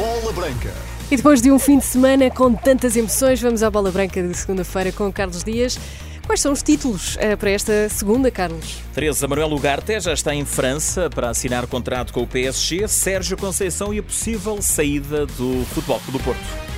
Bola Branca. E depois de um fim de semana com tantas emoções, vamos à Bola Branca de segunda-feira com Carlos Dias. Quais são os títulos eh, para esta segunda, Carlos? Teresa Manuel Ugarte já está em França para assinar contrato com o PSG, Sérgio Conceição e a possível saída do Futebol do Porto.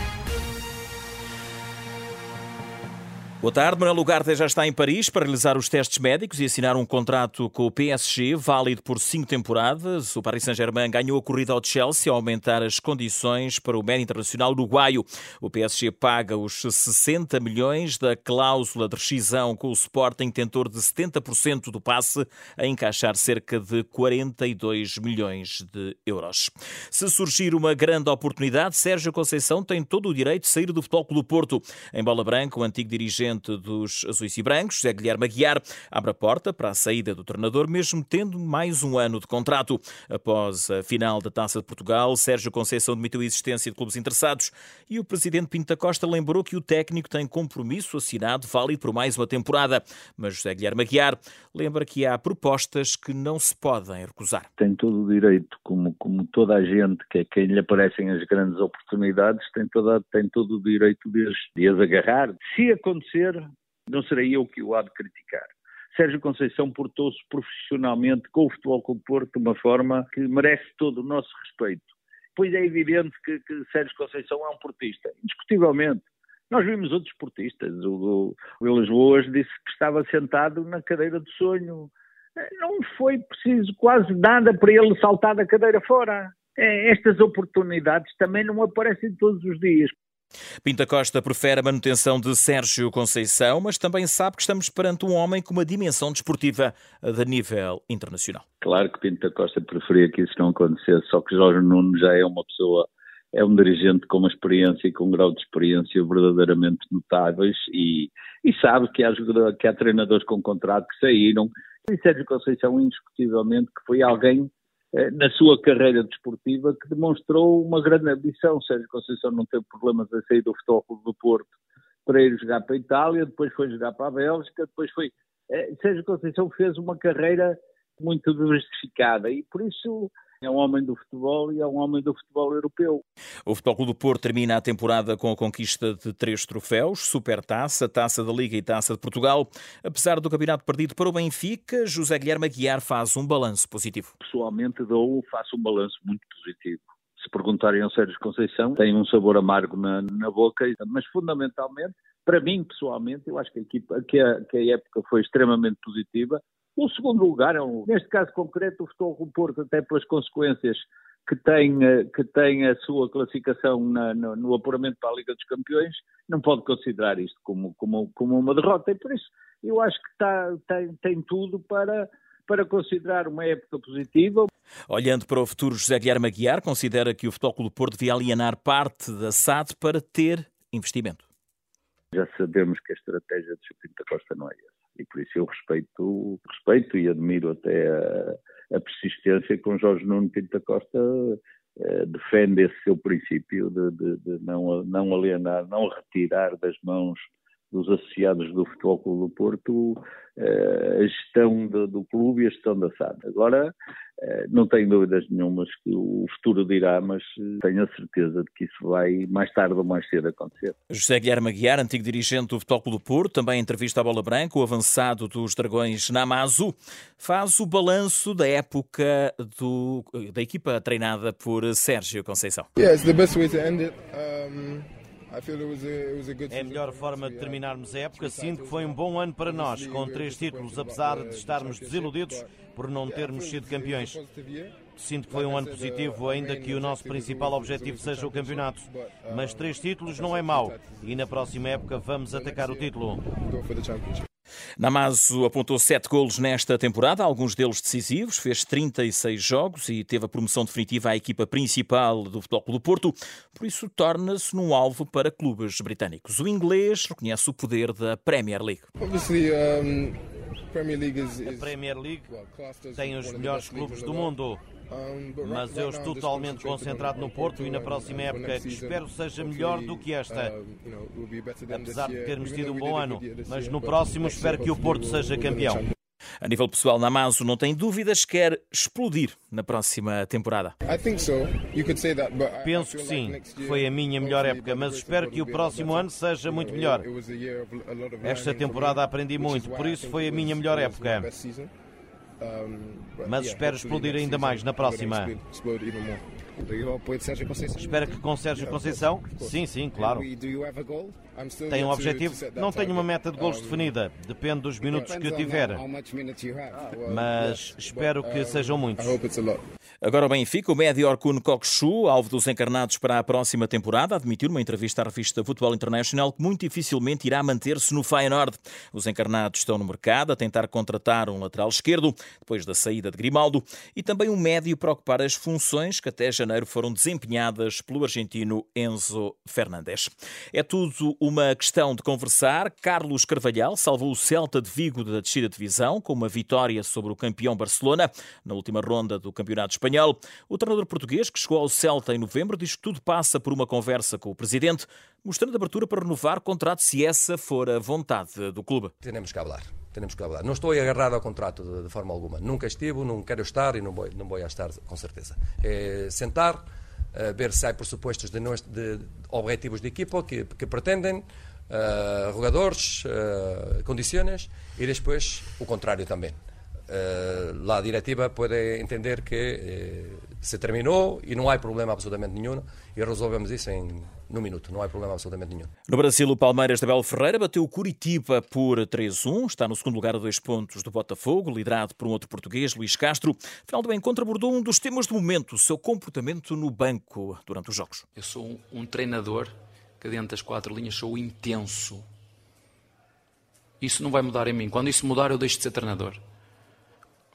Boa tarde. Manuel Ugarte já está em Paris para realizar os testes médicos e assinar um contrato com o PSG, válido por cinco temporadas. O Paris Saint-Germain ganhou a corrida ao Chelsea ao aumentar as condições para o médio internacional uruguaio. O PSG paga os 60 milhões da cláusula de rescisão com o Sporting, tentor de 70% do passe, a encaixar cerca de 42 milhões de euros. Se surgir uma grande oportunidade, Sérgio Conceição tem todo o direito de sair do Futebol Clube do Porto. Em bola branca, o antigo dirigente dos Azuis e Brancos, José Guilherme Aguiar, abre a porta para a saída do treinador, mesmo tendo mais um ano de contrato. Após a final da Taça de Portugal, Sérgio Conceição admitiu a existência de clubes interessados e o presidente Pinto da Costa lembrou que o técnico tem compromisso assinado válido por mais uma temporada. Mas José Guilherme Aguiar lembra que há propostas que não se podem recusar. Tem todo o direito, como, como toda a gente, que é quem lhe aparecem as grandes oportunidades, tem, toda, tem todo o direito de as, de as agarrar. Se acontecer não serei eu que o há de criticar. Sérgio Conceição portou-se profissionalmente com o Futebol Clube Porto de uma forma que merece todo o nosso respeito. Pois é evidente que, que Sérgio Conceição é um portista, indiscutivelmente. Nós vimos outros portistas. O, o Boas disse que estava sentado na cadeira de sonho. Não foi preciso quase nada para ele saltar da cadeira fora. É, estas oportunidades também não aparecem todos os dias. Pinta Costa prefere a manutenção de Sérgio Conceição, mas também sabe que estamos perante um homem com uma dimensão desportiva de nível internacional. Claro que Pinta Costa preferia que isso não acontecesse, só que Jorge Nuno já é uma pessoa, é um dirigente com uma experiência e com um grau de experiência verdadeiramente notáveis e, e sabe que há, que há treinadores com contrato que saíram. E Sérgio Conceição, indiscutivelmente, que foi alguém na sua carreira desportiva que demonstrou uma grande ambição. Sérgio Conceição não teve problemas a sair do Futebol do Porto para ir jogar para a Itália, depois foi jogar para a Bélgica, depois foi... Eh, Sérgio Conceição fez uma carreira muito diversificada e por isso é um homem do futebol e é um homem do futebol europeu. O Futebol Clube do Porto termina a temporada com a conquista de três troféus, Supertaça, Taça da Liga e Taça de Portugal. Apesar do campeonato perdido para o Benfica, José Guilherme Aguiar faz um balanço positivo. Pessoalmente dou, faço um balanço muito positivo. Se perguntarem ao Sérgio Conceição, tem um sabor amargo na, na boca, mas fundamentalmente, para mim pessoalmente, eu acho que a, equipa, que a, que a época foi extremamente positiva o segundo lugar, é um, neste caso concreto, o Futebol do Porto, até pelas consequências que tem, eh, que tem a sua classificação na, no, no, apuramento para a Liga dos Campeões, não pode considerar isto como, como, como uma derrota. E por isso eu acho que está, tem, tem tudo para, para considerar uma época positiva. Olhando para o futuro, José Guilherme Aguiar considera que o Futebol do Porto devia alienar parte da SAD para ter investimento. Já sabemos que a estratégia de Chupinho da Costa não é essa e por isso eu respeito, respeito e admiro até a, a persistência com Jorge Nuno Pinto da Costa eh, defende esse seu princípio de, de, de, não, não alienar, não retirar das mãos dos associados do Futebol Clube do Porto eh, a gestão do, do, clube e a gestão da SAD. Agora, eh, não tenho dúvidas nenhumas que o futuro dirá, mas eh, tenho a certeza de que isso vai mais tarde ou mais cedo acontecer. José Guilherme Aguiar, antigo dirigente do Futebol Clube do Porto, também em entrevista à Bola Branca, o avançado dos Dragões Namazu, faz o balanço da época do, da equipa treinada por Sérgio Conceição. Yeah, it's the best way to end it. Um... É a melhor forma de terminarmos a época. Sinto que foi um bom ano para nós, com três títulos, apesar de estarmos desiludidos por não termos sido campeões. Sinto que foi um ano positivo, ainda que o nosso principal objetivo seja o campeonato. Mas três títulos não é mau e na próxima época vamos atacar o título. Namazo apontou sete golos nesta temporada, alguns deles decisivos, fez 36 jogos e teve a promoção definitiva à equipa principal do Futebol Clube do Porto, por isso torna-se num alvo para clubes britânicos. O inglês reconhece o poder da Premier League. A Premier League tem os melhores clubes do mundo. Mas eu estou totalmente concentrado no Porto e na próxima época, que espero seja melhor do que esta. Apesar de termos tido um bom ano, mas no próximo espero que o Porto seja campeão. A nível pessoal, Namazo não tem dúvidas, quer explodir na próxima temporada. Penso que sim. Foi a minha melhor época, mas espero que o próximo ano seja muito melhor. Esta temporada aprendi muito, por isso foi a minha melhor época. Mas espero explodir ainda mais na próxima. Espera que com Sérgio Conceição? Sim, sim, claro. Tem um objetivo? Não tenho uma meta de gols definida. Depende dos minutos que tiver. Mas espero que sejam muitos. Agora o Benfica, o médio Orkun Kokshu, alvo dos encarnados para a próxima temporada, admitiu numa entrevista à revista Futebol International que muito dificilmente irá manter-se no Feyenoord. Os encarnados estão no mercado a tentar contratar um lateral esquerdo, depois da saída de Grimaldo, e também um médio para ocupar as funções que até janeiro foram desempenhadas pelo argentino Enzo Fernandes. É tudo uma questão de conversar. Carlos Carvalhal salvou o Celta de Vigo da descida divisão com uma vitória sobre o campeão Barcelona na última ronda do Campeonato Espanhol espanhol. O treinador português, que chegou ao Celta em novembro, diz que tudo passa por uma conversa com o presidente, mostrando abertura para renovar contrato se essa for a vontade do clube. Temos que falar. Temos que falar. Não estou agarrado ao contrato de, de, forma alguma. Nunca estive, não quero estar e não vou, não vou estar com certeza. É sentar, uh, ver se há pressupostos de, de, de objetivos de equipa que, que pretendem, uh, jogadores, uh, condições e depois o contrário também. Eh, a diretiva pode entender que eh, se terminou e não há problema absolutamente nenhum e resolvemos isso em num minuto, não há problema absolutamente nenhum. No Brasil, o Palmeiras de Abel Ferreira bateu o Curitiba por 3-1, está no segundo lugar a dois pontos do Botafogo, liderado por um outro português, Luís Castro. Final do encontro abordou um dos temas do momento, o seu comportamento no banco durante os jogos. Eu sou um, um treinador que dentro das quatro linhas sou intenso. Isso não vai mudar em mim. Quando isso mudar, eu deixo de ser treinador.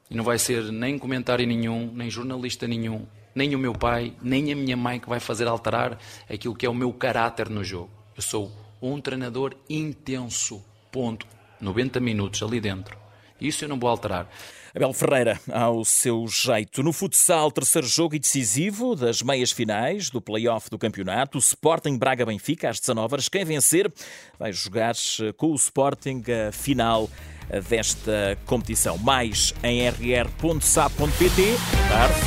E não vai ser nem comentário nenhum, nem jornalista nenhum, nem o meu pai, nem a minha mãe que vai fazer alterar aquilo que é o meu caráter no jogo. Eu sou um treinador intenso. Ponto. 90 minutos ali dentro. Isso eu não vou alterar. Abel Ferreira, ao seu jeito. No futsal, terceiro jogo e decisivo das meias finais do play-off do campeonato. O Sporting Braga-Benfica, às 19 horas. Quem vencer vai jogar com o Sporting a final desta competição. Mais em rr.sa.pt. Tarde.